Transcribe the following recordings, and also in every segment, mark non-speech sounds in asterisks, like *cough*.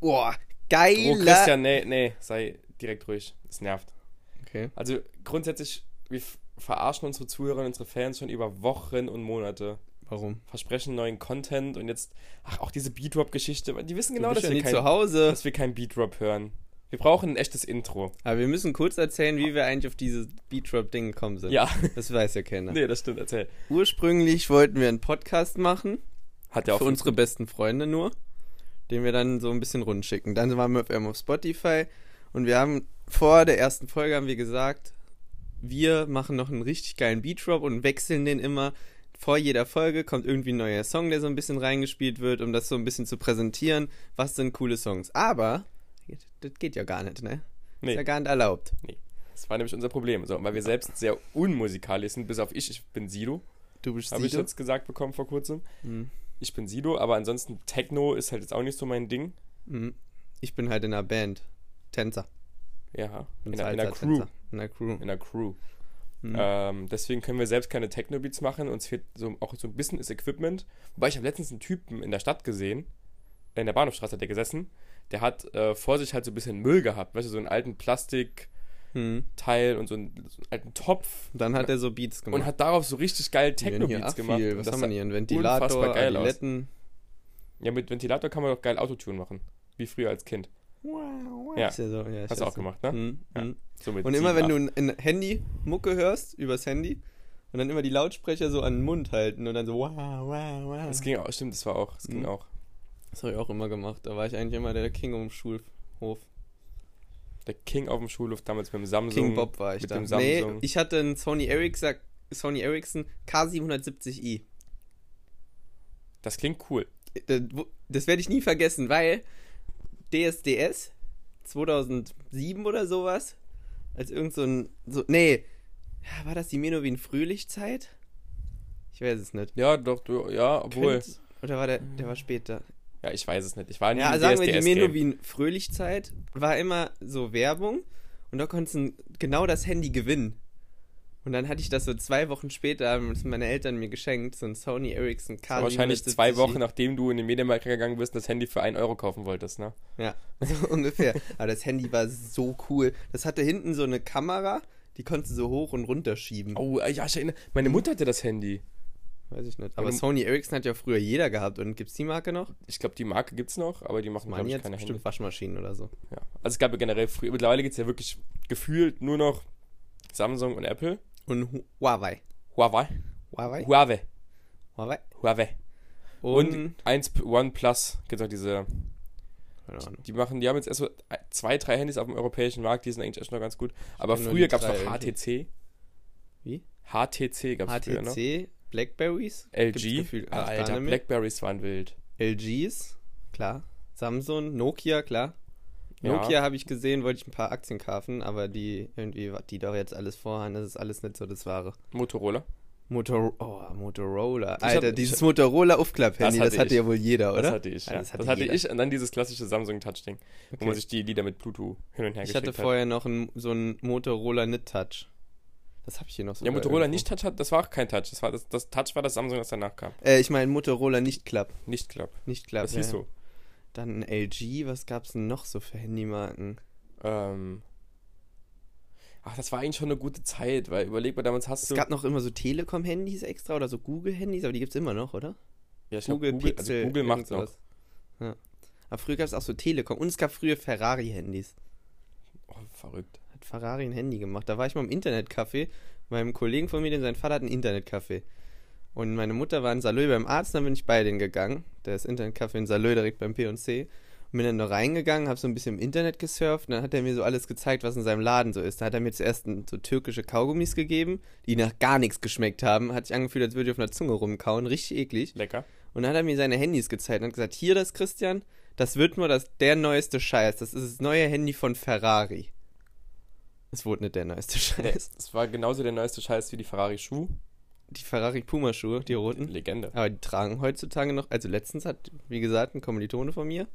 Boah, Oh, geiler. Christian, nee, nee, sei direkt ruhig. Es nervt. Okay. Also grundsätzlich, wir verarschen unsere Zuhörer und unsere Fans schon über Wochen und Monate. Warum? Versprechen neuen Content und jetzt, ach, auch diese Beatrop-Geschichte. Die wissen genau, dass, ja wir nie zu kein, Hause. dass wir kein Beatrop hören. Wir brauchen ein echtes Intro. Aber wir müssen kurz erzählen, wie wir eigentlich auf dieses Beatrop-Ding gekommen sind. Ja. Das weiß ja keiner. Nee, das stimmt, erzähl. Ursprünglich wollten wir einen Podcast machen, Hat ja auch für unsere besten Freunde nur, den wir dann so ein bisschen rund schicken. Dann waren wir auf auf Spotify und wir haben vor der ersten Folge haben wir gesagt, wir machen noch einen richtig geilen Beatrop und wechseln den immer. Vor jeder Folge kommt irgendwie ein neuer Song, der so ein bisschen reingespielt wird, um das so ein bisschen zu präsentieren. Was sind coole Songs? Aber das geht ja gar nicht, ne? Nee. Ist ja gar nicht erlaubt. Das war nämlich unser Problem. So, weil wir selbst sehr unmusikalisch sind, bis auf ich. Ich bin Sido, Du bist habe ich Sido? jetzt gesagt bekommen vor kurzem. Mhm. Ich bin Sido, aber ansonsten Techno ist halt jetzt auch nicht so mein Ding. Mhm. Ich bin halt in einer Band. Tänzer. Ja, in, einer- in einer Crew. In einer Crew. In einer Crew. Mhm. Ähm, deswegen können wir selbst keine Techno-Beats machen. Uns fehlt so, auch so ein bisschen das Equipment. Wobei ich habe letztens einen Typen in der Stadt gesehen, in der Bahnhofstraße hat der gesessen, der hat äh, vor sich halt so ein bisschen Müll gehabt, weißt du, so einen alten Plastikteil Mhm. und so einen, so einen alten Topf Dann hat er so Beats gemacht. und hat darauf so richtig geil Techno-Beats gemacht. Viel. Was das haben wir hier? Ein Ventilator, geil aus. Adiletten. Ja, mit Ventilator kann man doch geil Autotune machen. Wie früher als Kind. Ja. Ist ja so, ja, Hast du auch gemacht, ne? Mhm. Ja. Mhm. So Und immer wenn du ein, Handy Mucke hörst, übers Handy, und dann immer die Lautsprecher so an den Mund halten und dann so wow, wow, wow. Das ging auch, stimmt, das war auch. Das ging Mhm. auch. Das habe ich auch immer gemacht. Da war ich eigentlich immer der King um Schulhof. Der King auf dem Schulhof damals mit dem Samsung. King Bob war ich mit da. dem Nee, Samsung. ich hatte einen Sony Ericsson, Sony Ericsson K770i. Das klingt cool. Das, das werde ich nie vergessen, weil DSDS 2007 oder sowas, als irgend so ein, so, nee, war das die Menowin Frühlichzeit? Ich weiß es nicht. Ja, doch, du, ja, obwohl. Könnt- oder war der, der war später? Ja, ich weiß es nicht. Ich war nie Ja, im sagen wir, die DSDS-Game. Menowin Fröhlichzeit war immer so Werbung und da konntest du genau das Handy gewinnen. Und dann hatte ich das so zwei Wochen später, haben meine Eltern mir geschenkt, so ein Sony Ericsson K. Wahrscheinlich zwei Wochen, nachdem du in den Mediamarkt gegangen bist und das Handy für 1 Euro kaufen wolltest, ne? Ja, *laughs* so ungefähr. Aber das Handy war so cool. Das hatte hinten so eine Kamera, die konntest du so hoch und runter schieben. Oh, ja, ich erinnere. Meine Mutter hatte das Handy. Weiß ich nicht. Aber Und- Sony Ericsson hat ja früher jeder gehabt. Und gibt's die Marke noch? Ich glaube, die Marke gibt's noch, aber die machen, glaube ich, jetzt keine bestimmt Handys. Waschmaschinen oder so. Ja. Also es gab ja generell früher, mittlerweile gibt es ja wirklich gefühlt nur noch Samsung und Apple. Und Hu- Huawei. Huawei. Huawei? Huawei. Huawei. Huawei. Und, Und, 1 OnePlus gibt auch diese. Die machen, die haben jetzt erst so zwei, drei Handys auf dem europäischen Markt, die sind eigentlich echt noch ganz gut. Aber früher gab es noch HTC. Wie? HTC gab es früher noch. HTC, Blackberries. LG. Ah, Alter. Blackberries waren wild. LGs, klar. Samsung, Nokia, klar. Ja. Nokia habe ich gesehen, wollte ich ein paar Aktien kaufen, aber die irgendwie, was die doch jetzt alles vorhaben, das ist alles nicht so das Wahre. Motorola. Motor oh, Motorola. Ich Alter, hab- dieses ich- Motorola Aufklapp-Handy, Das das, hatte hatte ich. ja wohl jeder, oder? Das hatte ich. Ja. das Das hatte hatte, jeder. ich und dann dieses klassische Samsung Touch-Ding, wo Okay. man sich die Lieder mit Bluetooth hin und her Ich hatte hat. vorher noch ein, so ein Motorola Nit Touch. Das habe ich hier noch so. Ja, Motorola nicht Touch hat, das war auch kein Touch. Das, war das, das Touch war das Samsung, das danach kam. Äh, ich meine Motorola nicht Club. Nicht Club. Nicht Club. Das hieß ja. so. Dann ein LG, was gab's denn noch so für Handymarken? Ähm. Ach, das war eigentlich schon eine gute Zeit, weil überleg mal, damals hast Es du. gab noch immer so Telekom-Handys extra oder so Google-Handys, aber die gibt's immer noch, oder? ja, ich glaub, Google, Google, Pixel. also Google macht noch. Ja. Aber früher gab es auch so Telekom und es gab früher Ferrari-Handys. Oh, verrückt. Ferrari ein Handy gemacht. Da war ich mal im Internetcafé. Meinem Kollegen von mir, denn sein Vater hat ein Internetcafé. Und meine Mutter war in Salö beim Arzt, dann bin ich bei denen gegangen. Der ist Internetcafé in Salö direkt beim P&C. Und bin dann noch reingegangen, habe so ein bisschen im Internet gesurft und dann hat er mir so alles gezeigt, was in seinem Laden so ist. Da hat er mir zuerst so türkische Kaugummis gegeben, die nach gar nichts geschmeckt haben. Hat sich angefühlt, als würde ich auf einer Zunge rumkauen. Richtig eklig. Lecker. Und dann hat er mir seine Handys gezeigt und hat gesagt, hier das Christian, das wird nur das, der neueste Scheiß. Das ist das neue Handy von Ferrari. Es wurde nicht der neueste Scheiß. das war genauso der neueste Scheiß wie die Ferrari Schuh. Die Ferrari Puma Schuhe, die roten. Legende. Aber die tragen heutzutage noch, also letztens hat, wie gesagt, ein Kommilitone von mir,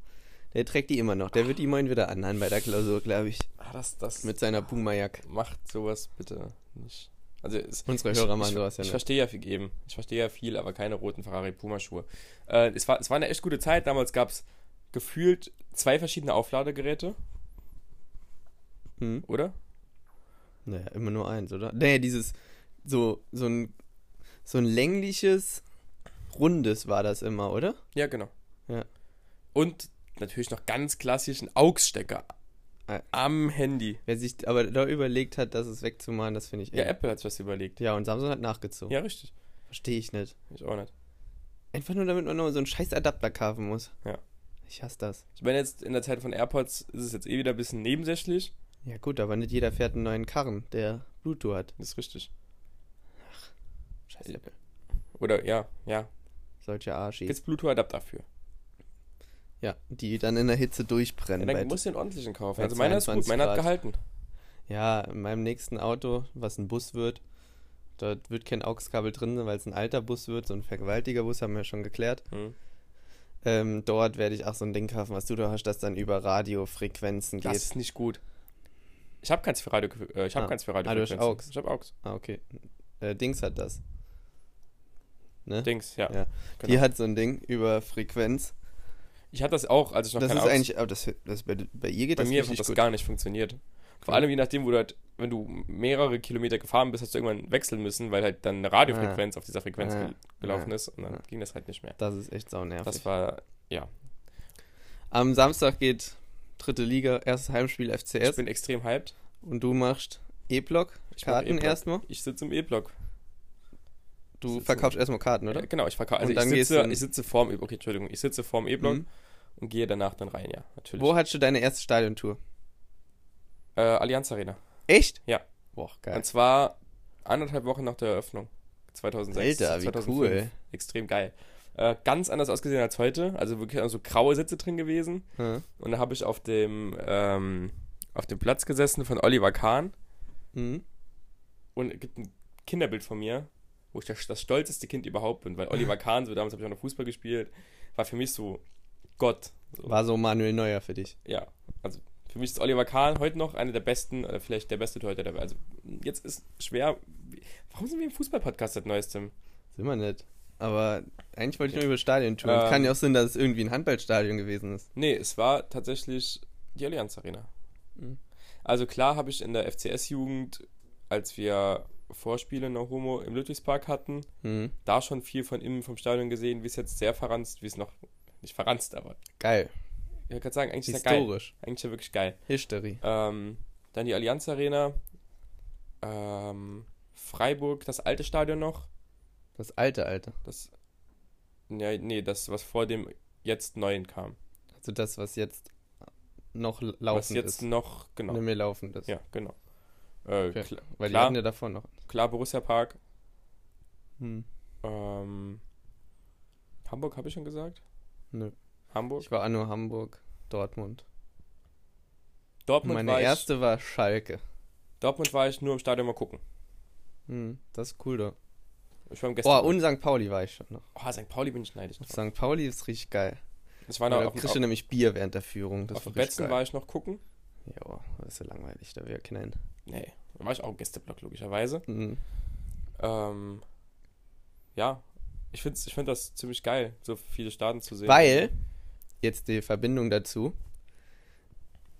der trägt die immer noch. Der wird die morgen wieder anhaben bei der Klausur, glaube ich. Ah, das, das Mit seiner Puma-Jack. macht sowas bitte nicht. Also es, Unsere ich, Hörer ich, machen sowas ja Ich nicht. verstehe ja viel eben. Ich verstehe ja viel, aber keine roten Ferrari Puma Schuhe. Äh, es, war, es war eine echt gute Zeit. Damals gab es gefühlt zwei verschiedene Aufladegeräte, Hm. oder? Naja, immer nur eins, oder? Nee, dieses, so, so ein, so ein längliches, rundes war das immer, oder? Ja, genau. Ja. Und natürlich noch ganz klassischen AUX-Stecker am Handy. Wer sich aber da überlegt hat, das ist wegzumachen, das finde ich Ja. Apple hat sich was überlegt. Ja, und Samsung hat nachgezogen. Ja, richtig. Verstehe ich nicht. Ich auch nicht. Einfach nur, damit man noch so einen scheiß Adapter kaufen muss. Ja. Ich hasse das. Ich meine, jetzt in der Zeit von AirPods ist es jetzt eh wieder ein bisschen nebensächlich. Ja gut, aber nicht jeder fährt einen neuen Karren, der Bluetooth hat. Das ist richtig. Scheiß Apple. Oder ja, ja. Solche Arschis. Gibt's Bluetooth-Adapter für. Ja, die dann in der Hitze Ja, durchbrennen. dann bei- musst du den ordentlichen kaufen. Also meiner ist gut, 22 meiner hat gehalten. Ja, in meinem nächsten Auto, was ein Bus wird, dort wird kein AUX-Kabel drin, sein, weil es ein alter Bus wird, so ein Vergewaltigerbus, haben wir schon geklärt. Hm. Ähm, dort werde ich auch so ein Ding kaufen, was du da hast, das dann über Radiofrequenzen Das geht. ist nicht gut. Ich habe keins für Radio, äh, ich habe Ah. keins für Radio. Ah, du hast AUX. Ich habe AUX. Ah, okay. Äh, Dings hat das. Ne? Dings, ja. Ja. Genau. Die hat so ein Ding über Frequenz. Ich hatte das auch, als ich noch Das kein ist AUX eigentlich, oh, das, das bei, bei ihr geht Bei das mir hat das gut. gar nicht funktioniert. Vor allem je nachdem, wo du halt, wenn du mehrere Kilometer gefahren bist, hast du irgendwann wechseln müssen, weil halt dann eine Radiofrequenz auf dieser Frequenz Ah. gel gelaufen Ah. ist und dann Ah. ging das halt nicht mehr. Das ist echt saunervig. Das war, ja. Am Samstag geht dritte Liga, erstes Heimspiel Ich FCS bin extrem hyped. und du machst E-Block, Ich Karten E-Block. erstmal. Ich sitze im E-Block. Du verkaufst erstmal Karten, oder? Ja, genau, ich verkaufe. Also Und dann ich sitze, ich sitze vorm E-Block. Okay, Entschuldigung. Ich sitze vorm E-Block Mhm. und gehe danach dann rein, ja, natürlich. Wo hattest du deine erste Stadiontour? Äh, Allianz Arena. Echt? Ja. Boah, geil. Und zwar anderthalb Wochen nach der Eröffnung. 2006. Alter, wie 2005. cool. Extrem geil. Äh, ganz anders ausgesehen als heute. Also wirklich so graue Sitze drin gewesen. Ja. Und da habe ich auf dem, ähm, auf dem Platz gesessen von Oliver Kahn. Mhm. Und es gibt ein Kinderbild von mir, wo ich das, das stolzeste Kind überhaupt bin. Weil Oliver Kahn, so damals habe ich auch noch Fußball gespielt, war für mich so Gott. So. War so Manuel Neuer für dich. Ja, also für mich ist Oliver Kahn heute noch einer der besten, oder vielleicht der beste Torhüter der Welt. Also jetzt ist schwer. Warum sind wir im Fußball-Podcast seit neuestem? Sind wir nicht. Aber eigentlich wollte ich nur über Stadiontouren. Ähm. Kann ja auch sein, dass es irgendwie ein Handballstadion gewesen ist. Nee, es war tatsächlich die Allianz Arena. Mhm. Also klar habe ich in der FCS-Jugend, als wir Vorspiele in Homo im Ludwigspark hatten, Mhm. da schon viel von innen vom Stadion gesehen, wie es jetzt sehr verranzt, wie es noch, nicht verranzt, aber Geil. ich würde gerade sagen, eigentlich ist ja geil. Historisch. Eigentlich ja wirklich geil. History. Ähm, dann die Allianz Arena, ähm, Freiburg, das alte Stadion noch, Das alte, alte. das, ja, nee, das, was vor dem jetzt neuen kam. Also das, was jetzt noch was laufend jetzt ist. noch, genau. Nicht mehr laufend ist. Ja, genau. Äh, Okay. kl Weil die klar. hatten ja davor noch. klar, Borussia Park. Hm. Ähm, Hamburg habe ich schon gesagt? Nö. Hamburg. Ich war auch nur Hamburg, Dortmund. Und Dortmund, meine war erste war Schalke. ich, Dortmund war ich nur im Stadion mal gucken. Hm, das ist cool, doch. Ich war im Oh, und St. Pauli war ich schon noch. oh, St. Pauli bin ich neidisch. drauf. St. Pauli ist richtig geil. Ich war Da noch auf, kriegst du nämlich Bier während der Führung. Das auf dem Betzen war ich noch gucken. Ja, das ist so langweilig, da wir kennen. Nee, da war ich auch im Gästeblock, logischerweise. Mhm. Ähm, ja, ich finde ich find das ziemlich geil, so viele Staaten zu sehen. Weil, jetzt die Verbindung dazu,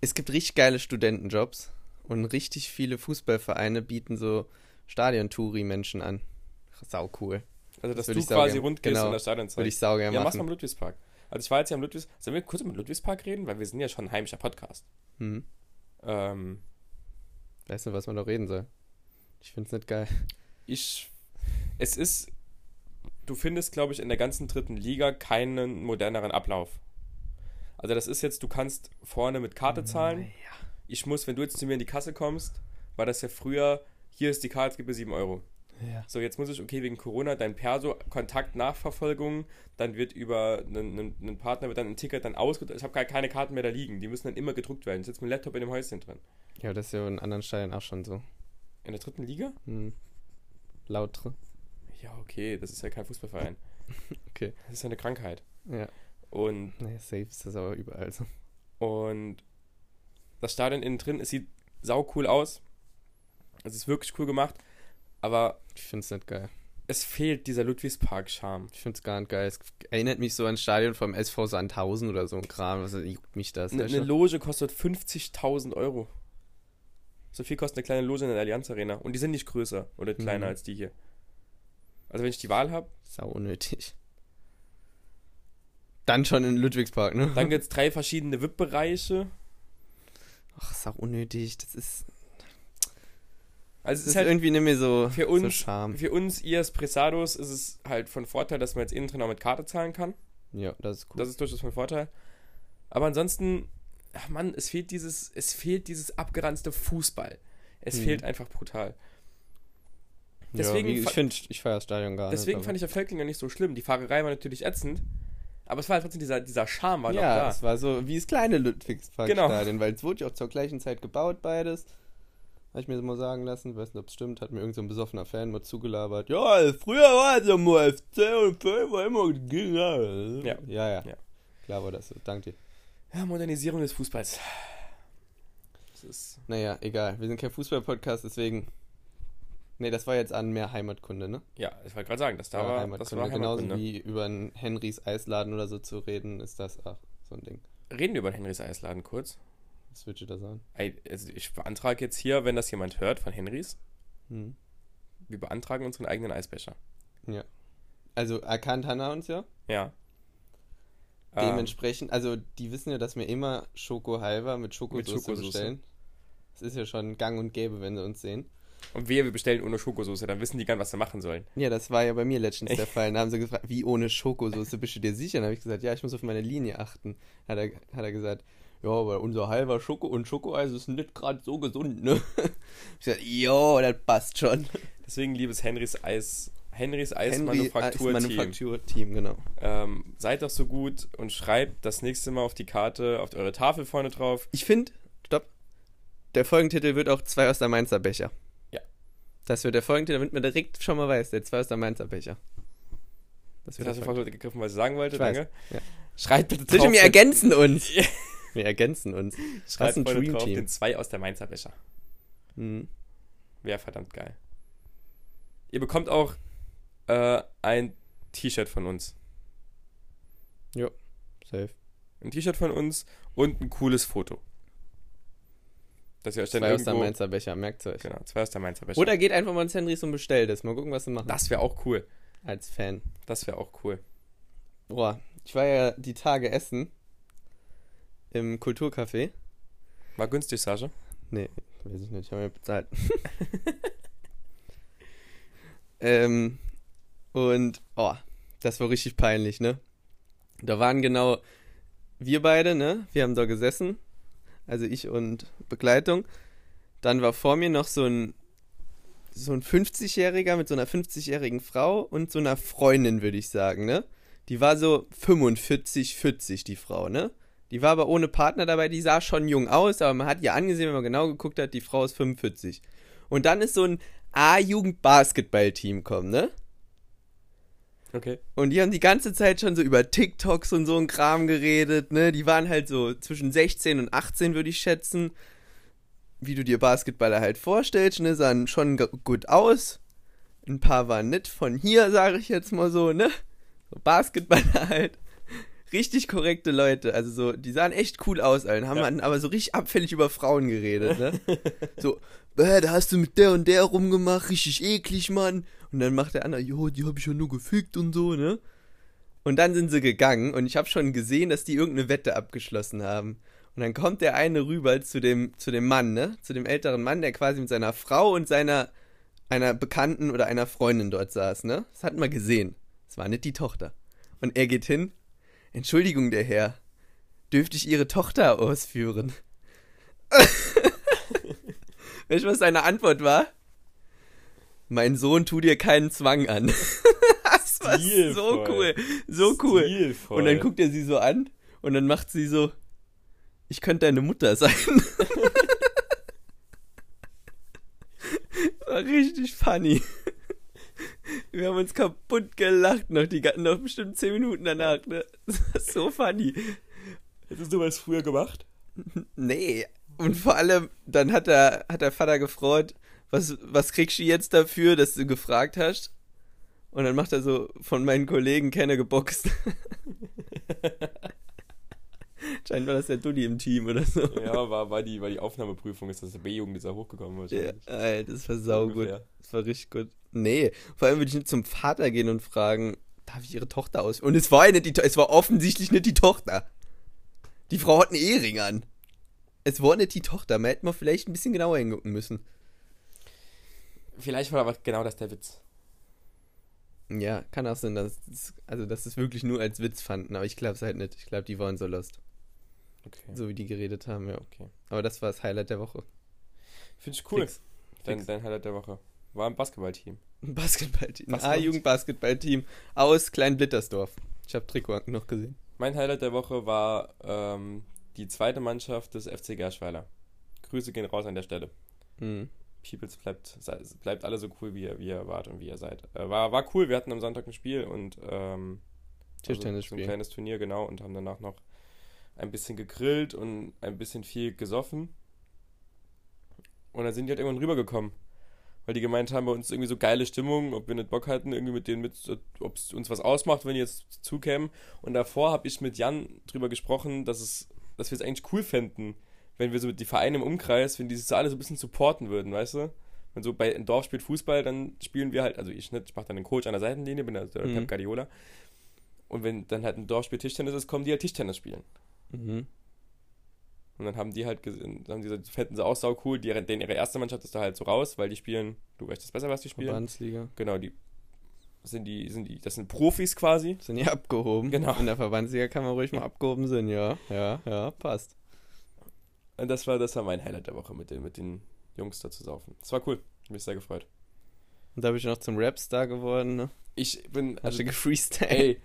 es gibt richtig geile Studentenjobs und richtig viele Fußballvereine bieten so Stadiontouri-Menschen an. Sau cool. Also, das dass würd du quasi rund gehst genau. in der Stadionzeit. Würde ich sau gerne ja, mach's mal machen. im Ludwigspark. Also, ich war jetzt ja im Ludwigspark. Sollen wir kurz über Ludwigspark reden? Weil wir sind ja schon ein heimischer Podcast. Hm. Ähm, Weißt du, was man da reden soll? Ich find's nicht geil. ich. Es ist. Du findest, glaube ich, in der ganzen dritten Liga keinen moderneren Ablauf. Also, das ist jetzt, du kannst vorne mit Karte zahlen. Ich muss, wenn du jetzt zu mir in die Kasse kommst, war das ja früher, hier ist die Karte, gib mir 7 Euro. Ja. So, jetzt muss ich, okay, wegen Corona, dein Perso, Kontaktnachverfolgung, dann wird über einen, einen, einen Partner wird dann ein Ticket dann ausgedruckt. Ich habe gar keine Karten mehr da liegen. Die müssen dann immer gedruckt werden. Ich sitze mit dem Laptop in dem Häuschen drin. Ja, das ist ja in anderen Stadien auch schon so. In der dritten Liga? Hm. Lautre. Ja, okay, das ist ja kein Fußballverein. *laughs* Okay. Das ist ja eine Krankheit. Ja. Und, Naja, safe ist das aber überall so. und das Stadion innen drin, es sieht sau cool aus. Es ist wirklich cool gemacht. Aber Ich find's nicht geil. es fehlt dieser Ludwigspark-Charme. Ich find's gar nicht geil. Es erinnert mich so an Stadion vom SV Sandhausen oder so ein Kram. Was juckt mich das? Eine, du? Loge kostet 50.000 Euro. So viel kostet eine kleine Loge in der Allianz Arena. Und die sind nicht größer oder kleiner Mhm. als die hier. Also wenn ich die Wahl habe, Sau unnötig. Dann schon in Ludwigspark, ne? dann gibt es drei verschiedene VIP-Bereiche. Ach, sau unnötig. Das ist, Also es ist ist halt irgendwie nicht mehr so, für so uns, Charme. für uns IS Presados ist es halt von Vorteil, dass man jetzt innen drin auch mit Karte zahlen kann. Ja, das ist cool. Das ist durchaus von Vorteil. Aber ansonsten, ach Mann, es fehlt dieses, es fehlt dieses abgeranzte Fußball. Es Mhm. fehlt einfach brutal. deswegen ja, ich finde, ich feiere das Stadion gar Deswegen nicht. fand ich der Völklinger nicht so schlimm. Die Fahrerei war natürlich ätzend, aber es war halt trotzdem dieser, dieser Charme war noch ja, da. es war so wie das kleine Ludwigsparkstadion, Genau. weil es wurde ja auch zur gleichen Zeit gebaut, beides. Habe ich mir das mal sagen lassen, weiß nicht, ob es stimmt, hat mir irgendein so ein besoffener Fan mal zugelabert. Ja, früher war es ja mal FC und Film war immer ja. Ja. ja, ja. Ja. Klar war das so, danke dir. Ja, Modernisierung des Fußballs. Das ist. Naja, egal, wir sind kein Fußball-Podcast, deswegen... Nee, das war jetzt an mehr Heimatkunde, ne? Ja, ich wollte gerade sagen, das da Ja, war, das war Genauso Heimatkunde. wie über einen Henrys Eisladen oder so zu reden, ist das auch so ein Ding. Reden wir über den Henrys Eisladen kurz. Was würdest du da sagen? Also ich beantrage jetzt hier, wenn das jemand hört von Henrys, Hm. wir beantragen unseren eigenen Eisbecher. Also erkannt Hannah uns ja. Ja. Dementsprechend, also die wissen ja, dass wir immer Schoko Halva mit Schokosoße Schokosoße. bestellen. Das ist ja schon gang und gäbe, wenn sie uns sehen. und wir, wir bestellen ohne Schokosoße, dann wissen die gar nicht, was sie machen sollen. Ja, das war ja bei mir letztens der *laughs* Fall. Da haben sie gefragt, wie ohne Schokosoße bist du dir sicher? Dann habe ich gesagt, ja, ich muss auf meine Linie achten. Hat er, hat er gesagt, ja, aber unser halber Schoko und Schokoeis ist nicht gerade so gesund, ne? *laughs* Ich gesagt, jo, das passt schon. Deswegen, liebes Henrys Eis, Henrys Henry Eismanufakturteam, Manufakturteam, genau. ähm, seid doch so gut und schreibt das nächste Mal auf die Karte, auf eure Tafel vorne drauf. Ich finde, stopp, der Folgentitel wird auch zwei aus der Mainzer Becher. Ja. Das wird der Folgentitel, damit man direkt schon mal weiß, der zwei aus der Mainzer Becher. Das Das wird hast du fast gegriffen, was ich sagen wollte. Ich Danke. ja. Schreibt bitte Zwischen drauf, den- ergänzen uns. *laughs* Wir ergänzen uns. schreibt ein vorne Dream drauf Team. den zwei aus der Mainzer Becher. Hm. Wäre verdammt geil. Ihr bekommt auch äh, ein T-Shirt von uns. Safe. Ein T-Shirt von uns und ein cooles Foto. Dass ihr euch dann Zwei aus der irgendwo... Mainzer Becher, merkt euch. Genau, zwei aus der Mainzer Becher. Oder geht einfach mal ins Henrys und bestellt es. Mal gucken, was sie machen. das wäre auch cool. Als Fan. Das wäre auch cool. Boah, ich war ja die Tage essen. Im Kulturcafé. War günstig, Sascha. Nee, weiß ich nicht, ich habe mir bezahlt. *laughs* ähm, und, oh, das war richtig peinlich, ne? Da waren genau wir beide, ne? Wir haben da gesessen. Also ich und Begleitung. Dann war vor mir noch so ein so ein 50-Jähriger mit so einer 50-jährigen Frau und so einer Freundin, würde ich sagen, ne? Die war so 45, 40, die Frau, ne? Die war aber ohne Partner dabei, die sah schon jung aus, aber man hat ihr angesehen, wenn man genau geguckt hat, die Frau ist 45. Und dann ist so ein A-Jugend-Basketball-Team kommen, ne? Okay. Und die haben die ganze Zeit schon so über TikToks und so ein Kram geredet, ne? Die waren halt so zwischen 16 und 18, würde ich schätzen. Wie du dir Basketballer halt vorstellst, ne? Sahen schon gut aus. Ein paar waren nicht von hier, sage ich jetzt mal so, ne? So Basketballer *laughs* halt. Richtig korrekte Leute. Also so, die sahen echt cool aus, allen. Haben Ja. aber so richtig abfällig über Frauen geredet, ne? *laughs* so, äh, da hast du mit der und der rumgemacht, richtig eklig, Mann. Und dann macht der andere, jo, die hab ich ja nur gefickt und so, ne? Und dann sind sie gegangen und ich habe schon gesehen, dass die irgendeine Wette abgeschlossen haben. Und dann kommt der eine rüber zu dem, zu dem Mann, ne? Zu dem älteren Mann, der quasi mit seiner Frau und seiner einer Bekannten oder einer Freundin dort saß, ne? Das hat man gesehen. Das war nicht die Tochter. Und er geht hin. Entschuldigung, der Herr. Dürfte ich Ihre Tochter ausführen? *laughs* weißt du, was seine Antwort war? Mein Sohn tu dir keinen Zwang an. *laughs* das war so Stilvoll. cool. So cool. Stilvoll. Und dann guckt er sie so an und dann macht sie so, ich könnte deine Mutter sein. *laughs* war richtig funny. Wir haben uns kaputt gelacht noch, die, noch bestimmt 10 Minuten danach. Ne? Das *laughs* war so funny. Hättest du was früher gemacht? Nee. Und vor allem, dann hat der, hat der Vater gefreut, was, was kriegst du jetzt dafür, dass du gefragt hast? Und dann macht er so von meinen Kollegen Kenne geboxt. *laughs* Scheint war das der Dulli im Team oder so. Ja, war, war, die, war die Aufnahmeprüfung, ist das der B-Jugend, ist da hochgekommen Ja, wahrscheinlich. Alter, das war saugut. Das war richtig gut. Nee, vor allem würde ich nicht zum Vater gehen und fragen, darf ich ihre Tochter aus? Und es war ja nicht die, es war offensichtlich nicht die Tochter. Die Frau hat einen Ehering an. Es war nicht die Tochter. Man hätte mal vielleicht ein bisschen genauer hingucken müssen. Vielleicht war aber genau das der Witz. Ja, kann auch sein, dass es, also dass es wirklich nur als Witz fanden, aber ich glaube es halt nicht. Ich glaube, die waren so lost, Okay. so wie die geredet haben, ja. okay. Aber das war das Highlight der Woche. Finde ich cool. Fix. Dein, Fix. dein Highlight der Woche. War ein Basketballteam. Ein Basketballteam, ein Was A-Jugend-Basketballteam aus Kleinblittersdorf. Ich habe Trikot noch gesehen. Mein Highlight der Woche war ähm, die zweite Mannschaft des FC Gerschweiler. Grüße gehen raus an der Stelle. Mhm. Peoples bleibt, bleibt alle so cool, wie ihr, wie ihr wart und wie ihr seid. Äh, war, war cool, wir hatten am Sonntag ein Spiel und ähm, also so ein kleines Turnier, genau, und haben danach noch ein bisschen gegrillt und ein bisschen viel gesoffen. Und dann sind die halt irgendwann rübergekommen. Weil die gemeint haben, bei uns ist irgendwie so geile Stimmung, ob wir nicht Bock hatten, irgendwie mit denen mit, ob es uns was ausmacht, wenn die jetzt zukämen. Und davor habe ich mit Jan drüber gesprochen, dass es, dass wir es eigentlich cool fänden, wenn wir so die Vereine im Umkreis, wenn die sich so alle so ein bisschen supporten würden, weißt du? Wenn so bei ein Dorf spielt Fußball, dann spielen wir halt, also ich nicht, ich mache dann den Coach an der Seitenlinie, bin also der Mhm. Pep Guardiola. Und wenn dann halt ein Dorf spielt Tischtennis ist, kommen die halt Tischtennis spielen. Mhm. Und dann haben die halt haben die fänden sie auch sau cool, die, denen ihre erste Mannschaft ist da halt so raus, weil die spielen, du weißt das besser, was die spielen. Verbandsliga. Genau, die sind die, sind die, das sind Profis quasi. Sind ja abgehoben. Genau. In der Verbandsliga kann man ruhig mal abgehoben sein, ja. Ja, ja, passt. Und das war, das war mein Highlight der Woche, mit den, mit den Jungs da zu saufen. Das war cool. Ich mich sehr gefreut. Und da bin ich noch zum Rapstar geworden, ne? Ich bin, Hast also, du gefreestylt? ey,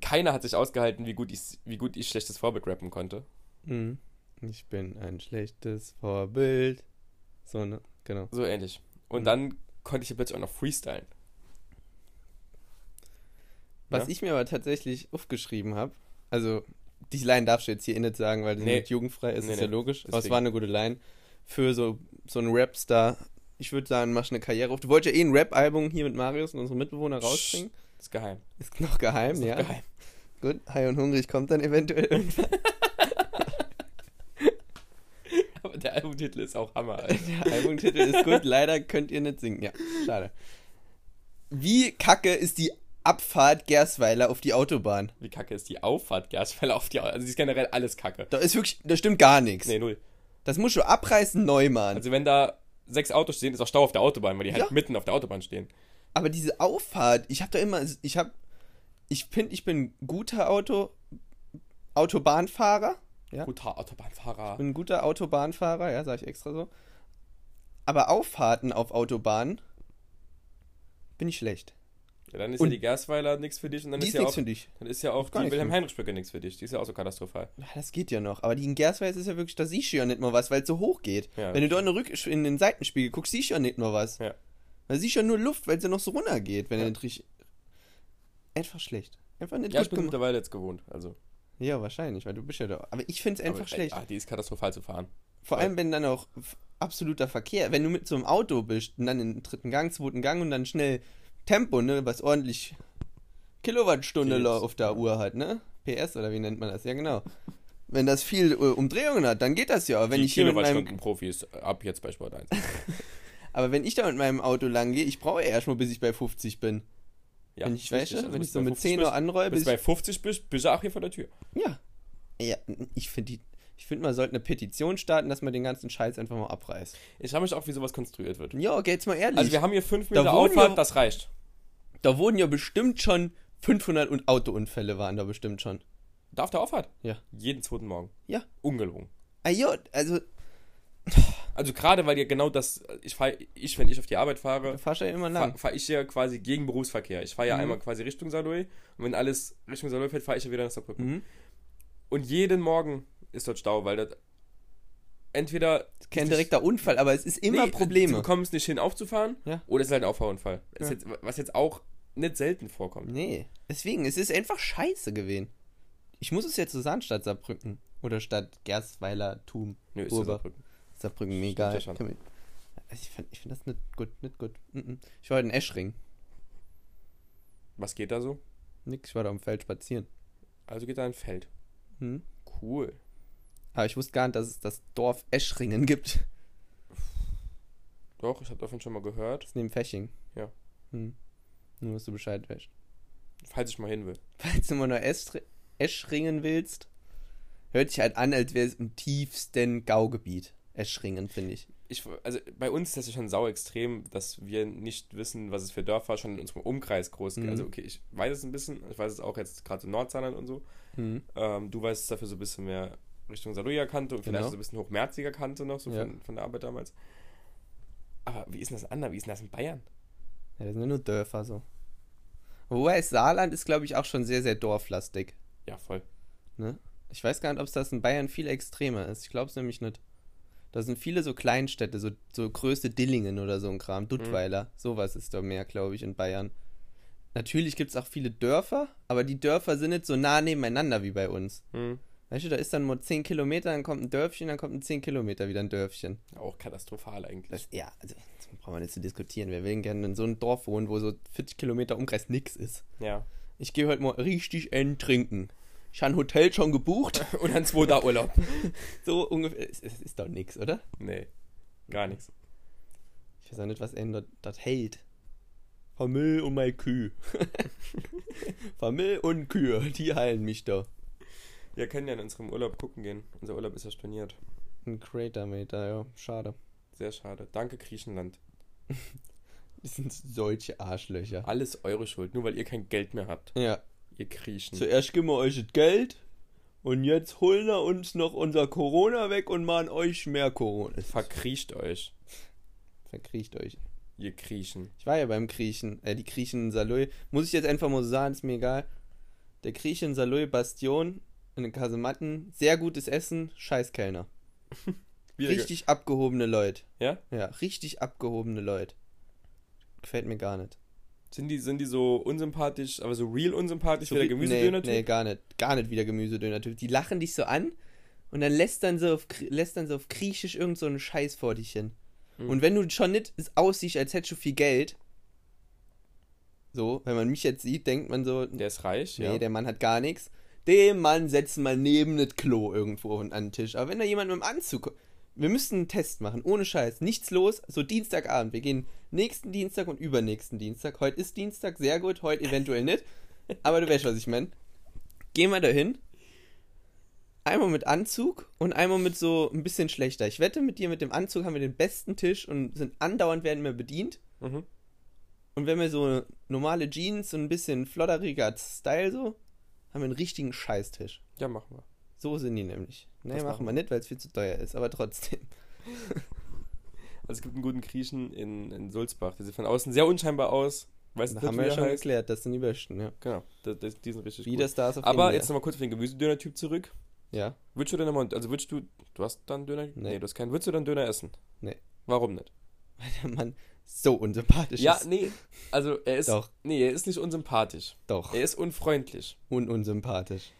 keiner hat sich ausgehalten, wie gut ich, wie gut ich schlechtes Vorbild rappen konnte. Mhm. Ich bin ein schlechtes Vorbild. So, ne? Genau. So ähnlich. Und Mhm. dann konnte ich ja plötzlich auch noch freestylen. Was Ja? ich mir aber tatsächlich aufgeschrieben habe, also die Line darfst du jetzt hier nicht sagen, weil die Nee. nicht jugendfrei ist, Nee, ist ja nee. logisch. Aber es Deswegen. war eine gute Line für so, so einen Rapstar. Ich würde sagen, machst eine Karriere auf. Du wolltest ja eh ein Rap-Album hier mit Marius und unserem Mitbewohner rausbringen. Ist geheim. Ist noch geheim, Ist noch ja. geheim. Gut, High und Hungrig kommt dann eventuell irgendwann. *laughs* Aber der Albumtitel ist auch Hammer, Alter. Der Albumtitel ist gut, leider könnt ihr nicht singen. Ja, schade. Wie kacke ist die Abfahrt Gersweiler auf die Autobahn? Wie kacke ist die Auffahrt Gersweiler auf die Au- Also, sie ist generell alles kacke. Da ist wirklich, da stimmt gar nichts. Nee, null. Das musst du abreißen, neu machen. Also, wenn da sechs Autos stehen, ist auch Stau auf der Autobahn, weil die halt Ja. mitten auf der Autobahn stehen. Aber diese Auffahrt, ich habe da immer, ich habe, ich finde, ich bin ein guter Auto, Autobahnfahrer. Ja. Guter Autobahnfahrer. Ich bin ein guter Autobahnfahrer, ja, sage ich extra so. Aber Auffahrten auf Autobahnen bin ich schlecht. Ja, dann ist Und- ja die Gersweiler nichts für dich und dann Die ist, ja auch, für dich. dann ist ja auch die Wilhelm-Heinrich-Brücke nichts für dich. Die ist ja auch so katastrophal. Ja, das geht ja noch. Aber die in Gersweiß ist ja wirklich, da siehst du ja nicht mal was, weil es so hoch geht. Ja, Wenn du dort in, den Rück in den Seitenspiegel guckst, siehst du ja nicht mal was. Ja. Siehst du ja nur Luft, weil es ja noch so runter geht, wenn Ja. er nicht richtig. Einfach schlecht. Einfach nicht Ja, ich bin gemacht. mittlerweile jetzt gewohnt. Also, Ja, wahrscheinlich, weil du bist ja da. Aber ich finde es einfach aber, schlecht. Ah, die ist katastrophal zu fahren. Vor allem, wenn dann auch absoluter Verkehr, wenn du mit so einem Auto bist und dann in den dritten Gang, zweiten Gang und dann schnell Tempo, ne, was ordentlich Kilowattstunde auf der Uhr hat, ne? PS oder wie nennt man das? Ja, genau. Wenn das viel äh, Umdrehungen hat, dann geht das ja. Aber wenn die ich hier mit meinem, Kilowattstunden-Profis ab jetzt bei Sport 1. *laughs* aber wenn ich da mit meinem Auto lang gehe, ich brauche erst mal, bis ich bei 50 bin. Ja, wenn ich, weißt Also wenn ich so mit 50 10 Uhr anroll, Bis bis du bei ich, 50 bist, bist du auch hier vor der Tür. ja. Ja, ich finde die, ich finde, man sollte eine Petition starten, dass man den ganzen Scheiß einfach mal abreißt. Ich frage mich auch, wie sowas konstruiert wird. Ja, okay, jetzt mal ehrlich. Also wir haben hier 5 Da Meter wurden Auffahrt, ja- das reicht. Da wurden ja bestimmt schon 500 und Autounfälle waren da bestimmt schon. Da auf der Auffahrt? Ja. Jeden zweiten Morgen. Ja. Ungelogen. Ah ja, also Also gerade weil ihr genau das, ich fahre, ich, wenn ich auf die Arbeit du fahre, fahrst ja immer fahre fahr ich ja quasi gegen Berufsverkehr. Ich fahre ja Mhm. einmal quasi Richtung Saloy und wenn alles Richtung Saloy fährt, fahre ich ja wieder nach Saarbrücken. Mhm. Und jeden Morgen ist dort Stau, weil das entweder Kein direkter Unfall, aber es ist immer Nee, Probleme. Bekommen es nicht hin aufzufahren Ja. oder es ist halt ein Auffahrunfall. Ja. jetzt, was jetzt auch nicht selten vorkommt. Nee, deswegen, es ist einfach scheiße gewesen. Ich muss es jetzt zu Sandstadt Saarbrücken oder Stadt Gersweiler, Thum, Nö, ist. Saarbrücken. Saarbrücken, egal. ja Also ich finde ich find das nicht gut, nicht gut. Ich war heute in Eschring. Was geht da so? Nix, ich war da am Feld spazieren. Also geht da ein Feld. Hm? Cool. Aber ich wusste gar nicht, dass es das Dorf Eschringen gibt. *laughs* Doch, ich habe davon schon mal gehört. Das ist neben Fäching. Ja. Hm. Nur, dass du Bescheid weißt. Falls ich mal hin will. Falls du mal nur Eschri- Eschringen willst, hört sich halt an, als wäre es im tiefsten Gaugebiet. Eschringen, finde ich. Ich, also bei uns ist das ja schon sau extrem, dass wir nicht wissen, was es für Dörfer schon in unserem Umkreis groß gibt. Mhm. Also okay, ich weiß es ein bisschen, ich weiß es auch jetzt gerade in Nordsaarland und so. Hm. Ähm, du weißt es dafür so ein bisschen mehr Richtung Saarlouier Kante und vielleicht Genau. so ein bisschen hochmerziger Kante noch, so Ja. von, von der Arbeit damals. Aber wie ist denn das anders? Wie ist denn das in Bayern? Ja, das sind ja nur Dörfer so. Wobei Saarland ist, glaube ich, auch schon sehr, sehr dorflastig. Ja, voll. Ne? Ich weiß gar nicht, ob es das in Bayern viel extremer ist. Ich glaube es nämlich nicht. Da sind viele so Kleinstädte, so, so Größe Dillingen oder so ein Kram. Duttweiler. Sowas ist da mehr, glaube ich, in Bayern. Natürlich gibt es auch viele Dörfer, aber die Dörfer sind nicht so nah nebeneinander wie bei uns. Hm. Weißt du, da ist dann nur 10 Kilometer, dann kommt ein Dörfchen, dann kommt ein 10 Kilometer wieder ein Dörfchen. Auch katastrophal eigentlich. Das, ja, also, das brauchen wir nicht zu diskutieren. Wir will gerne in so einem Dorf wohnen, wo so 40 Kilometer Umkreis nix ist. ja. Ich gehe heute mal richtig en trinken. Ich habe ein Hotel schon gebucht. *laughs* Und ein zweiter *laughs* Urlaub. So ungefähr. Es, es ist doch nix, oder? Nee, gar nichts. Ich weiß auch nicht, was er dort, dort hält. Familie und meine Kühe. *laughs* Familie und Kühe, die heilen mich da. Wir können ja in unserem Urlaub gucken gehen. Unser Urlaub ist ja storniert. Ein Crater Meter, ja. Schade. Sehr schade. Danke, Griechenland. Das sind solche Arschlöcher. Alles eure Schuld, nur weil ihr kein Geld mehr habt. Ja. Ihr Griechen. Zuerst geben wir euch das Geld und jetzt holen wir uns noch unser Corona weg und machen euch mehr Corona. Verkriecht euch, Verkriecht euch. ihr Griechen. Ich war ja beim Griechen, äh, die Griechen in Saloy. Muss ich jetzt einfach mal so sagen, ist mir egal. Der Grieche in Saloy Bastion in den Kasematten, sehr gutes Essen, scheiß Kellner. *laughs* Richtig abgehobene Leute. Ja? Ja, richtig abgehobene Leute. Gefällt mir gar nicht. Sind die, sind die so unsympathisch, aber so real unsympathisch So wie der Gemüsedöner-Typ? Nee, nee, gar nicht. Gar nicht wie der Gemüsedöner-Typ. Die lachen dich so an und dann lässt dann so auf, lässt dann so auf Griechisch irgend so einen Scheiß vor dich hin. Mhm. Und wenn du schon nicht aussiehst, als hättest du viel Geld, so, wenn man mich jetzt sieht, denkt man so, Der ist reich, nee, ja. der Mann hat gar nichts. Den Mann setzen mal neben das Klo irgendwo an den Tisch. Aber wenn da jemand mit dem Anzug kommt, wir müssten einen Test machen, ohne Scheiß. Nichts los, so Dienstagabend. Wir gehen nächsten Dienstag und übernächsten Dienstag. Heute ist Dienstag, sehr gut, heute eventuell nicht. Aber du weißt, was ich meine. Gehen wir dahin. Einmal mit Anzug und einmal mit so ein bisschen schlechter. Ich wette, mit dir mit dem Anzug haben wir den besten Tisch und sind andauernd werden wir bedient. Mhm. Und wenn wir so normale Jeans und ein bisschen flotteriger Style so, haben wir einen richtigen Scheißtisch. Ja, machen wir. So sind die nämlich. Nee, Das machen machen wir nicht, weil es viel zu teuer ist, aber trotzdem. *laughs* Also es gibt einen guten Griechen in, in Sulzbach. Die sieht von außen sehr unscheinbar aus. Weiß Da nicht, haben wir ja der schon heißt. geklärt, das sind die Besten, ja. Genau, das, das, die sind richtig Wie gut. das Stars auf Aber India. jetzt nochmal kurz auf den Gemüsedöner-Typ zurück. Ja, Würdest du denn nochmal, also würdest du, du hast dann Döner? Nee. du hast keinen. Würdest du dann Döner essen? Nee. Warum nicht? weil der Mann so unsympathisch Ja, ist. nee, also er ist, Doch. nee, er ist nicht unsympathisch. Doch, Er ist unfreundlich. und unsympathisch.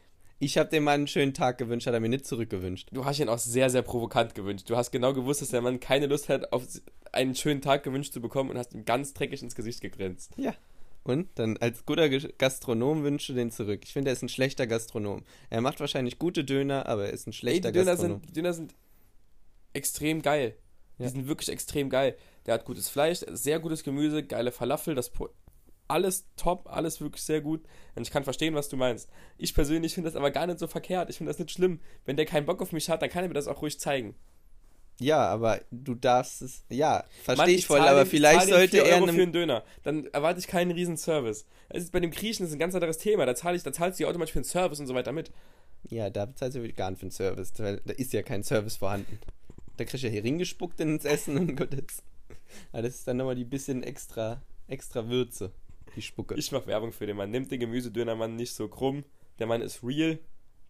Ich habe dem Mann einen schönen Tag gewünscht, hat er mir nicht zurückgewünscht. Du hast ihn auch sehr, sehr provokant gewünscht. Du hast genau gewusst, dass der Mann keine Lust hat, auf einen schönen Tag gewünscht zu bekommen und hast ihm ganz dreckig ins Gesicht gegrinst. Ja. Und dann als guter Gastronom wünsche den zurück. Ich finde, er ist ein schlechter Gastronom. Er macht wahrscheinlich gute Döner, aber er ist ein Ey, schlechter die Döner Gastronom. sind, die Döner sind extrem geil. Die Ja. sind wirklich extrem geil. Der hat gutes Fleisch, sehr gutes Gemüse, geile Falafel, das alles top, alles wirklich sehr gut. Und ich kann verstehen, was du meinst. Ich persönlich finde das aber gar nicht so verkehrt. Ich finde das nicht schlimm. Wenn der keinen Bock auf mich hat, dann kann er mir das auch ruhig zeigen. Ja, aber du darfst es. Ja, verstehe ich voll, zahl aber vielleicht sollte 4 er Euro für einen Döner. Dann erwarte ich keinen riesen Service. Es ist bei dem Griechen ist ein ganz anderes Thema. Da zahle ich, da zahlst du ja automatisch für den Service und so weiter mit. Ja, da bezahlst du gar nicht für einen Service, weil da ist ja kein Service vorhanden. Da kriegst du ja Hering gespuckt ins Essen und ist. Aber das ist dann nochmal die bisschen extra, extra Würze, die Spucke. Ich mache Werbung für den Mann. Nimmt den Gemüsedönermann nicht so krumm. Der Mann ist real.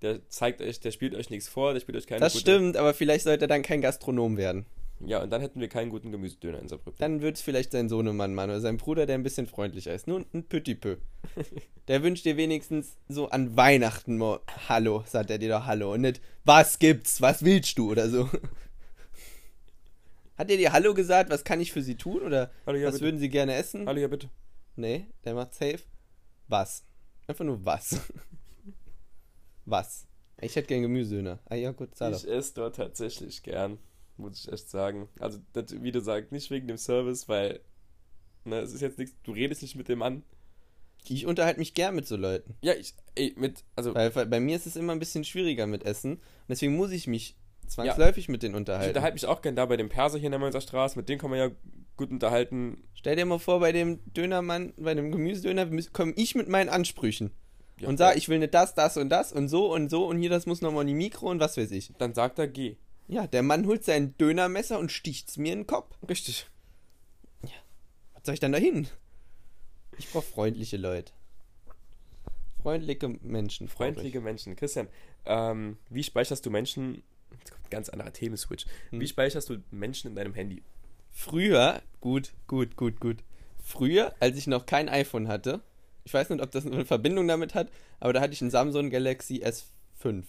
Der zeigt euch, der spielt euch nichts vor, der spielt euch keine das gute- stimmt, aber vielleicht sollte er dann kein Gastronom werden. Ja, und dann hätten wir keinen guten Gemüsedöner in Saarbrücken. Dann wird es vielleicht sein Sohnemann machen oder sein Bruder, der ein bisschen freundlicher ist. Nur ein Petit peu. *laughs* Der wünscht dir wenigstens so an Weihnachten mal Hallo, sagt er dir doch Hallo. Und nicht, was gibt's, was willst du oder so. *laughs* Hat er dir Hallo gesagt? Was kann ich für Sie tun? Oder Hallo, ja, was bitte. würden Sie gerne essen? Hallo, ja, bitte. Nee, der macht safe. Was? Einfach nur was. *laughs* was? Ich hätte gern Gemüsedöner. Ah ja, gut, zahl doch. Ich esse dort tatsächlich gern, muss ich echt sagen. Also, das, wie du sagst, nicht wegen dem Service, weil ne, es ist jetzt nichts, du redest nicht mit dem Mann. Ich unterhalte mich gern mit so Leuten. Ja, ich, ey, mit, also, Weil, weil bei mir ist es immer ein bisschen schwieriger mit Essen. Und deswegen muss ich mich zwangsläufig mit denen ich unterhalten. unterhalte mich auch gern da bei dem Perser hier in der Mainzer Straße, mit dem kann man ja gut unterhalten. Stell dir mal vor, bei dem Dönermann, bei dem Gemüsedöner komme ich mit meinen Ansprüchen. Ja, und sag, ich will nicht das, das und das und so und so und hier, das muss nochmal in die Mikro und was weiß ich. Dann sagt er, geh. Ja, der Mann holt sein Dönermesser und sticht's mir in den Kopf. Richtig. Was soll ich dann da hin? Ich brauche freundliche Leute. Freundliche Menschen. brauch ich. Freundliche Menschen. Christian, ähm, wie speicherst du Menschen, jetzt kommt ein ganz anderer Themenswitch, Hm. wie speicherst du Menschen in deinem Handy? Früher, gut, gut, gut, gut. Früher, als ich noch kein iPhone hatte, ich weiß nicht, ob das eine Verbindung damit hat, aber da hatte ich einen Samsung Galaxy S5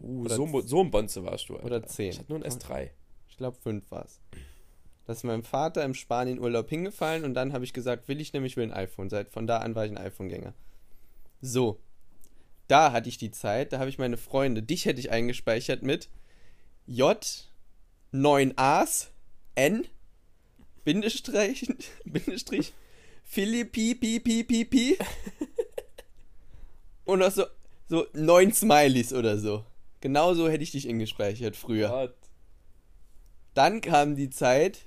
Uh, Oder so, so ein Bonze warst du. Alter. oder 10. Ich hatte nur ein S3. Ich glaube, 5 war es. Das ist meinem Vater im Spanien-Urlaub hingefallen und dann habe ich gesagt, will ich nämlich, will ein iPhone. Seit von da an war ich ein iPhone-Gänger. So. Da hatte ich die Zeit, da habe ich meine Freunde, dich hätte ich eingespeichert mit J 9As N Bindestrich *laughs* Bindestrich Philippi Pi Pi Pi Pi und noch so so neun Smileys oder so. Genauso hätte ich dich eingespeichert früher. Gott. Dann kam die Zeit,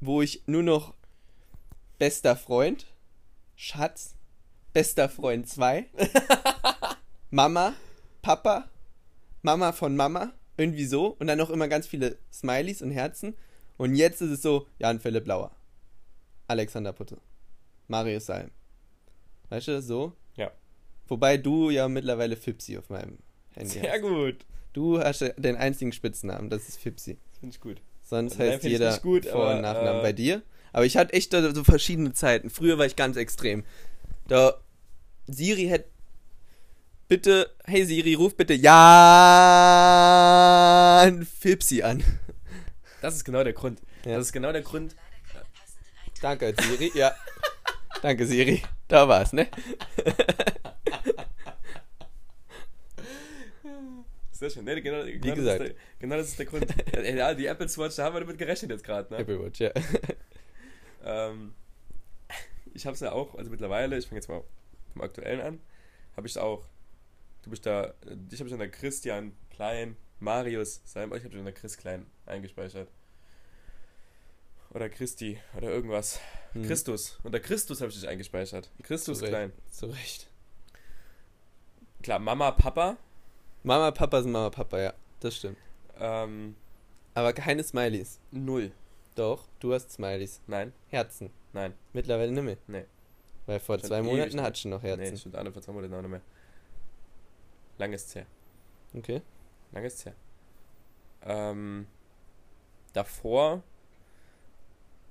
wo ich nur noch bester Freund, Schatz, bester Freund 2, *laughs* Mama, Papa, Mama von Mama, irgendwie so. Und dann noch immer ganz viele Smileys und Herzen. Und jetzt ist es so, Jan Philipp Lauer, Alexander Putte, Marius Salm. Weißt du, so? Ja. Wobei du ja mittlerweile Fipsi auf meinem Handy Sehr hast. gut. Du hast ja den einzigen Spitznamen, das ist Fipsi. Finde ich gut. Sonst Also, heißt jeder gut, Vor- aber, und Nachnamen äh, bei dir. Aber ich hatte echt so verschiedene Zeiten. Früher war ich ganz extrem. Da Siri hätte bitte, hey Siri, ruf bitte Jan Fipsi an. Das ist genau der Grund. Ja. Das ist genau der Grund. Danke, Siri. Ja. Danke, Siri. Da war's, ne? Sehr schön. Nee, genau, genau, gesagt. Das ist der, genau das ist der Grund. *laughs* ja, die Apple Watch, da haben wir damit gerechnet jetzt gerade. Ne? Apple Watch, ja. Ähm, ich habe es ja auch, also mittlerweile, ich fange jetzt mal vom Aktuellen an, habe ich auch, du bist da, ich habe schon der Christian Klein, Marius, Salm, ich habe schon Chris Klein eingespeichert. Oder Christi, oder irgendwas. Hm. Christus. Unter Christus habe ich dich eingespeichert. Christus Zu Recht. Klein. Zu Recht. Klar, Mama, Papa. Mama, Papa sind Mama, Papa, ja. Das stimmt. Ähm, Aber keine Smileys. null. Doch, du hast Smileys. Nein, Herzen. nein. Mittlerweile nicht mehr. Nee. Weil vor Schon zwei Monaten hattest du noch Nee, Herzen. das stimmt alle vor zwei Monaten auch nicht mehr. Lang ist's her. Okay. Lang ist's her. Ähm, davor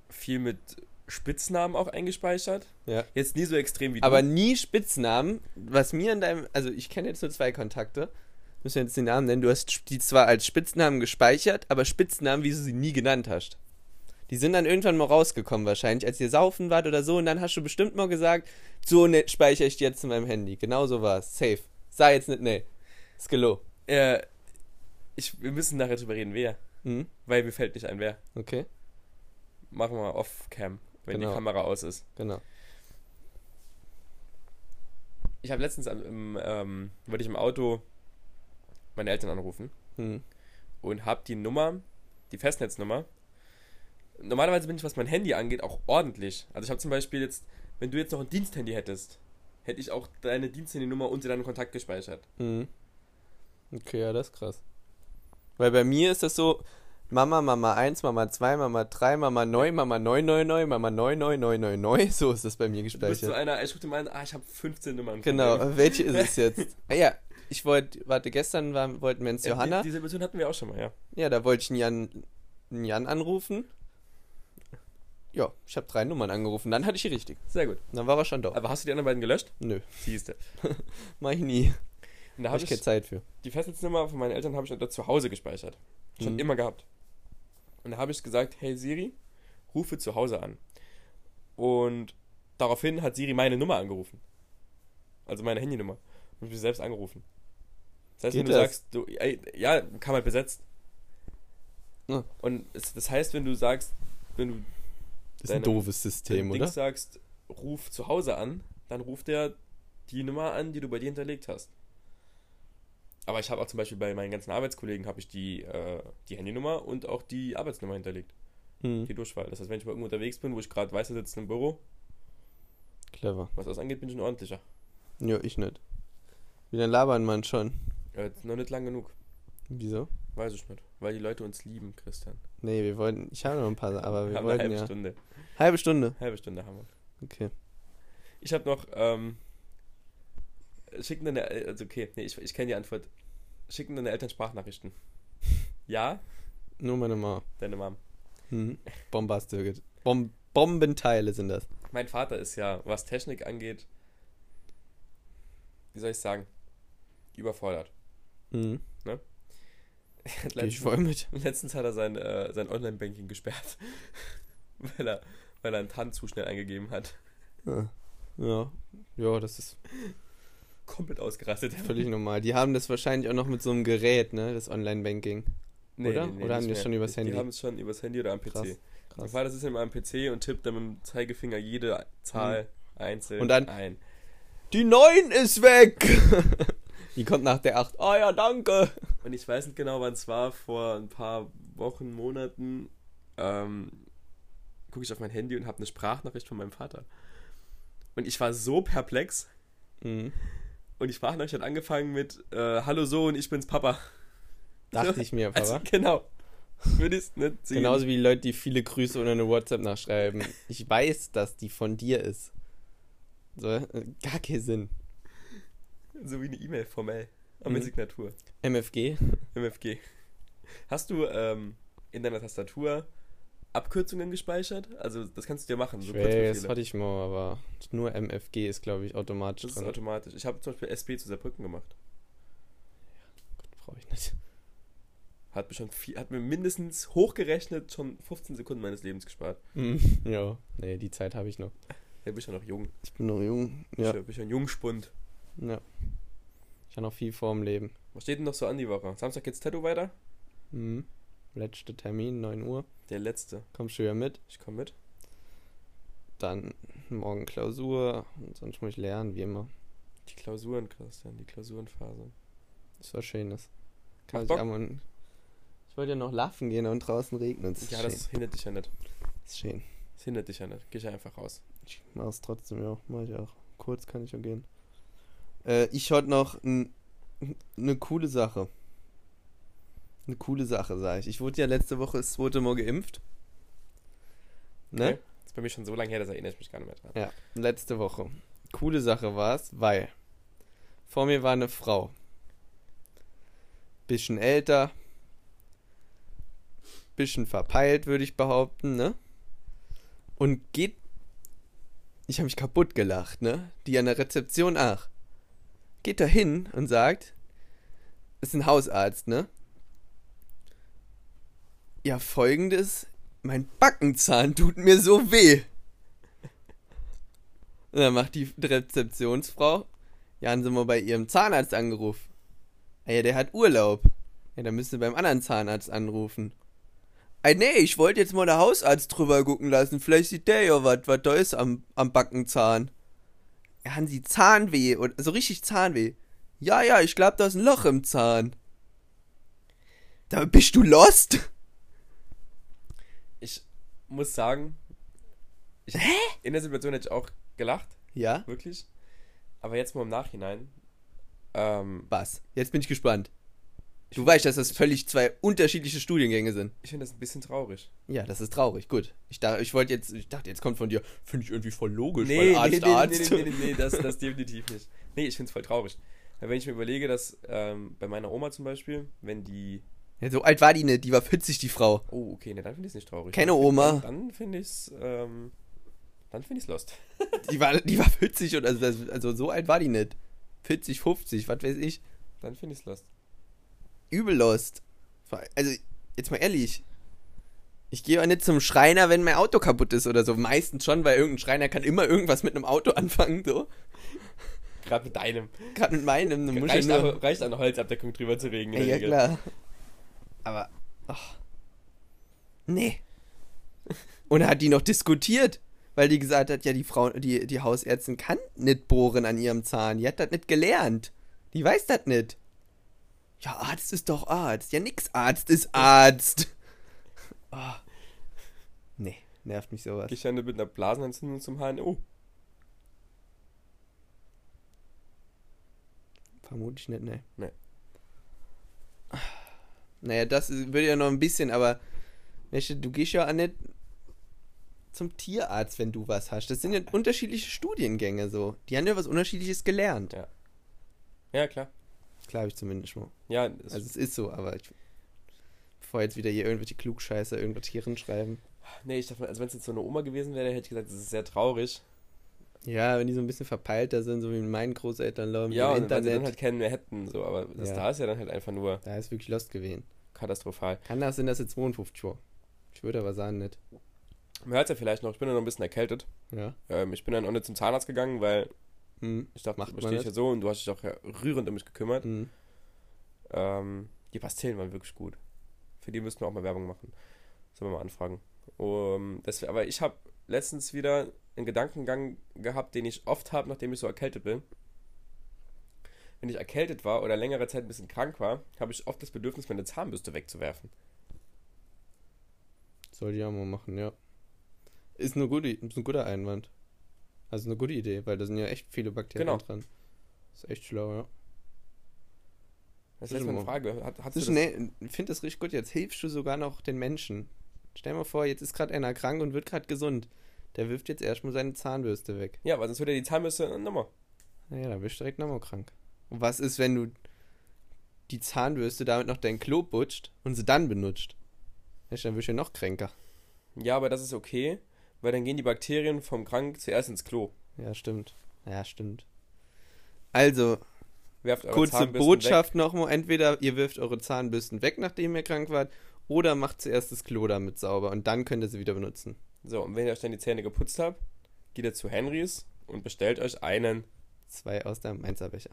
viel mit Spitznamen auch eingespeichert. Ja. Jetzt nie so extrem wie Aber du. nie Spitznamen, was mir in deinem, also ich kenne jetzt nur zwei Kontakte, müssen wir jetzt den Namen nennen, du hast die zwar als Spitznamen gespeichert, aber Spitznamen, wie du sie nie genannt hast. Die sind dann irgendwann mal rausgekommen wahrscheinlich, als ihr saufen wart oder so und dann hast du bestimmt mal gesagt, so ne, speichere ich die jetzt in meinem Handy. Genau so war es. Safe. Sei jetzt nicht, nee. Skillo. Äh, ich, wir müssen nachher drüber reden, wer. Mhm. Weil mir fällt nicht ein, wer. Okay, Machen wir off-cam, wenn Genau. die Kamera aus ist. genau. Ich habe letztens im, ähm, wollte ich im Auto meine Eltern anrufen. Mhm. und habe die Nummer, die Festnetznummer. Normalerweise bin ich, was mein Handy angeht, auch ordentlich. Also ich habe zum Beispiel jetzt, wenn du jetzt noch ein Diensthandy hättest, hätte ich auch deine Diensthandynummer unter deinen Kontakt gespeichert. Mhm. Okay, ja, das ist krass. Weil bei mir ist das so, Mama, Mama 1, Mama 2, Mama 3, Mama 9, Mama 999, Mama 99999, *laughs* so ist das bei mir Du bist so gespeichert. einer, ich rufe dir mal an, ah, ich habe 15 Nummern. Genau, *laughs* welche ist es jetzt? Ah ja, ich wollte, warte, gestern war, wollten wir ins Ja, Johanna. Die, diese Situation hatten wir auch schon mal, ja. Ja, da wollte ich einen Jan, einen Jan anrufen. Ja, ich habe drei Nummern angerufen, dann hatte ich die richtig. Sehr gut. Dann war er schon da. Aber hast du die anderen beiden gelöscht? Nö, Siehste. *laughs* mach ich nie. Und da Habe ich keine Zeit für. die Festnetznummer von meinen Eltern habe ich da zu Hause gespeichert. Schon Mhm. immer gehabt. Und da habe ich gesagt, hey Siri, rufe zu Hause an. Und daraufhin hat Siri meine Nummer angerufen. Also meine Handynummer. Und ich mich selbst angerufen. Das heißt, Geht wenn du das? sagst, du, ey, ja, kam halt besetzt. Ah. Und es, das heißt, wenn du sagst, wenn du Ist ein doofes System, oder? Dings sagst, ruf zu Hause an, dann ruft er die Nummer an, die du bei dir hinterlegt hast. Aber ich habe auch zum Beispiel bei meinen ganzen Arbeitskollegen habe ich die, äh, die Handynummer und auch die Arbeitsnummer hinterlegt. Hm, Die Durchwahl. Das heißt, wenn ich mal irgendwo unterwegs bin, wo ich gerade weiß, er sitzt im Büro, clever. was das angeht, bin ich ein ordentlicher. Ja, ich nicht. Wie lange labern man schon? Ja, jetzt noch nicht lang genug. Wieso? Weiß ich nicht. Weil die Leute uns lieben, Christian. Nee, wir wollten. Ich habe noch ein paar, aber wir haben eine wollten halbe ja. Stunde. Halbe Stunde. Halbe Stunde haben wir. Okay. Ich habe noch, ähm, schicken deine, also okay, nee, ich, ich kenne die Antwort. Schicken deine Eltern Sprachnachrichten? *laughs* Ja, Nur meine Mama. deine Mom. Hm. Bombastische. Bom Bombenteile sind das. Mein Vater ist ja, was Technik angeht, wie soll ich sagen, überfordert. Hm. Er hat Geh ich letztens, voll mit. letztens hat er sein, äh, sein Online-Banking gesperrt, *laughs* weil er, weil er einen TAN zu schnell eingegeben hat. Ja. Ja. Ja, das ist Komplett ausgerastet. völlig normal. Die haben das wahrscheinlich auch noch mit so einem Gerät, ne? Das Online-Banking. oder? Oder haben die das mehr. schon übers Handy? Die haben es schon übers Handy oder am PC. Krass, Krass. Vater sitzt immer am PC und tippt dann mit dem Zeigefinger jede Zahl einzeln Mhm. Und dann- ein. Die 9 ist weg! *laughs* Die kommt nach der 8. Ah ja, danke! Und ich weiß nicht genau, wann es war, vor ein paar Wochen, Monaten, ähm, gucke ich auf mein Handy und habe eine Sprachnachricht von meinem Vater. Und ich war so perplex. Mhm. Und die Sprachnachricht hat angefangen mit äh, Hallo Sohn, ich bin's Papa. Dachte *laughs* ich mir, Also, Papa. genau. Würde ich nicht sehen. Genauso wie Leute, die viele Grüße unter eine WhatsApp nachschreiben. Ich weiß, dass die von dir ist. So, äh, gar keinen Sinn. So wie eine E-Mail formell. Aber mit Mhm. Signatur. MFG? MFG. Hast du ähm, in deiner Tastatur Abkürzungen gespeichert? Also das kannst du dir machen. So Schwer, das hatte ich mal, aber nur MFG ist, glaube ich, automatisch Das ist dran. automatisch. Ich habe zum Beispiel SP zu Saarbrücken gemacht. Brauche ich nicht. Hat mir schon viel, hat mir mindestens hochgerechnet schon 15 Sekunden meines Lebens gespart. Mhm. *laughs* Ja, nee, die Zeit habe ich noch. Ja, bist ja noch jung. Ich bin noch jung. Ja. Ja, ja, bist ja ein Jungspund. ja. Ich habe noch viel vor dem Leben. Was steht denn noch so an die Woche? Samstag geht's Tattoo weiter? Mhm. Letzter Termin, 9 Uhr. Der letzte. Kommst du ja mit. Ich komme mit. Dann morgen Klausur. Und sonst muss ich lernen, wie immer. Die Klausuren, Christian, die Klausurenphase. Das war schönes. Kann ich, aber- ich wollte ja noch laufen gehen und draußen regnet es. Ja, schön. das hindert dich ja nicht. ist schön. Das hindert dich ja nicht. Geh ich einfach raus. Ich mach's trotzdem, ja. Mach ich auch. Kurz kann ich auch gehen. Äh, ich hatte noch eine coole Sache. Eine coole Sache, sag ich. Ich wurde ja letzte Woche das zweite Mal geimpft. Ne? Okay? Das ist bei mir schon so lange her, das erinnere ich mich gar nicht mehr dran. Ja, letzte Woche. Coole Sache war's, weil vor mir war eine Frau. Bisschen älter. Bisschen verpeilt, würde ich behaupten, ne? Und geht. Ich habe mich kaputt gelacht, ne? Die an der Rezeption, ach. Geht da hin und sagt, ist ein Hausarzt, ne? Ja, folgendes, mein Backenzahn tut mir so weh. Und dann macht die Rezeptionsfrau, ja, haben sie mal bei ihrem Zahnarzt angerufen. Ah ja, der hat Urlaub. Ja, dann müssen sie beim anderen Zahnarzt anrufen. Ey, nee, ich wollte jetzt mal der Hausarzt drüber gucken lassen. Vielleicht sieht der ja was, was da ist am, am Backenzahn. Ja, haben sie Zahnweh, so richtig Zahnweh. Ja, ja, ich glaube, da ist ein Loch im Zahn. Da bist du lost? Ich muss sagen, ich, in der Situation hätte ich auch gelacht, Ja? wirklich. Aber jetzt mal im Nachhinein. Ähm, Was? Jetzt bin ich gespannt. Du weißt, dass das völlig zwei unterschiedliche Studiengänge sind. ich finde das ein bisschen traurig. Ja, das ist traurig. Gut. Ich dachte, ich wollte jetzt, ich dachte, jetzt kommt von dir, finde ich irgendwie voll logisch, Nee, weil nee, Arzt, nee, nee, Arzt. nee, nee, nee, nee, das, das definitiv nicht. Nee, ich finde es voll traurig. Weil wenn ich mir überlege, dass ähm, bei meiner Oma zum Beispiel, wenn die. Ja, so alt war die nicht, die war 40, die Frau. Oh, okay, ne, dann finde ich es nicht traurig. Keine Oma. Dann, dann finde ich es. Ähm, dann finde ich es lost. *laughs* Die war, die war 40 und also, also so alt war die nicht. 40, 50, was weiß ich. Dann finde ich es lost. Übel lost. Also, jetzt mal ehrlich. Ich gehe auch nicht zum Schreiner, wenn mein Auto kaputt ist oder so. Meistens schon, weil irgendein Schreiner kann immer irgendwas mit einem Auto *laughs* anfangen, so. Gerade mit deinem. Gerade mit meinem, Reicht, nur... aber, reicht eine Holzabdeckung drüber zu legen. in Ja, ja klar. Aber, ach. Nee. Und hat die noch diskutiert, weil die gesagt hat, ja, die Frau, die, die Hausärztin kann nicht bohren an ihrem Zahn. Die hat das nicht gelernt. Die weiß das nicht. Ja, Arzt ist doch Arzt. Ja, nix Arzt ist Arzt. Oh. Nee, nervt mich sowas. Ich dann mit einer Blasenentzündung zum HNO. Vermutlich nicht, ne. Nee. Naja, das würde ja noch ein bisschen, aber du, gehst ja auch nicht zum Tierarzt, wenn du was hast. Das sind ja unterschiedliche Studiengänge so. Die haben ja was Unterschiedliches gelernt. Ja. Ja, klar. Glaube ich zumindest mal. Ja, es, Also es ist so, aber ich, bevor jetzt wieder hier irgendwelche Klugscheiße irgendwas Tieren schreiben. nee, ich dachte, also wenn es jetzt so eine Oma gewesen wäre, hätte ich gesagt, das ist sehr traurig. Ja, wenn die so ein bisschen verpeilter sind, so wie meinen Großeltern laufen Ja, im und weil sie dann Internet. halt keinen mehr hätten, so, aber das Ja. da ist ja dann halt einfach nur da ist wirklich Lost gewesen. katastrophal. Kann das, sind das jetzt 52 Jahre? Ich würde aber sagen, nicht. Man hört es ja vielleicht noch, ich bin ja noch ein bisschen erkältet. Ja. Ähm, ich bin dann auch nicht zum Zahnarzt gegangen, weil Hm. ich dachte, Macht das man stehe ich ja so und du hast dich auch ja rührend um mich gekümmert. Hm. Ähm, die Pastillen waren wirklich gut. Für die müssten wir auch mal Werbung machen. Sollen wir mal anfragen. Um, das, aber ich habe letztens wieder einen Gedankengang gehabt, den ich oft habe, nachdem ich so erkältet bin. Wenn ich erkältet war oder längere Zeit ein bisschen krank war, habe ich oft das Bedürfnis, meine Zahnbürste wegzuwerfen. Soll die auch mal machen, ja. Ist, eine gute, ist ein guter Einwand. Also eine gute Idee, weil da sind ja echt viele Bakterien Genau. dran. Ist echt schlau, ja. Das ist jetzt meine Frage. Hat, hast du nee, ich finde das richtig gut. Jetzt hilfst du sogar noch den Menschen. Stell mal vor, jetzt ist gerade einer krank und wird gerade gesund. Der wirft jetzt erstmal seine Zahnbürste weg. Ja, weil sonst würde die Zahnbürste nochmal. Naja, dann bist du direkt nochmal krank. Und was ist, wenn du die Zahnbürste damit noch dein Klo putscht und sie dann benutzt? Dann wirst du ja noch kränker. Ja, aber das ist okay, weil dann gehen die Bakterien vom Krank zuerst ins Klo. Ja, stimmt. Ja, stimmt. Also, Werft eure Kurze Zahnbürsten Botschaft nochmal. Entweder ihr wirft eure Zahnbürsten weg, nachdem ihr krank wart, oder macht zuerst das Klo damit sauber und dann könnt ihr sie wieder benutzen. So, und wenn ihr euch dann die Zähne geputzt habt, geht ihr zu Henrys und bestellt euch einen Zwei aus der Mainzer Becher.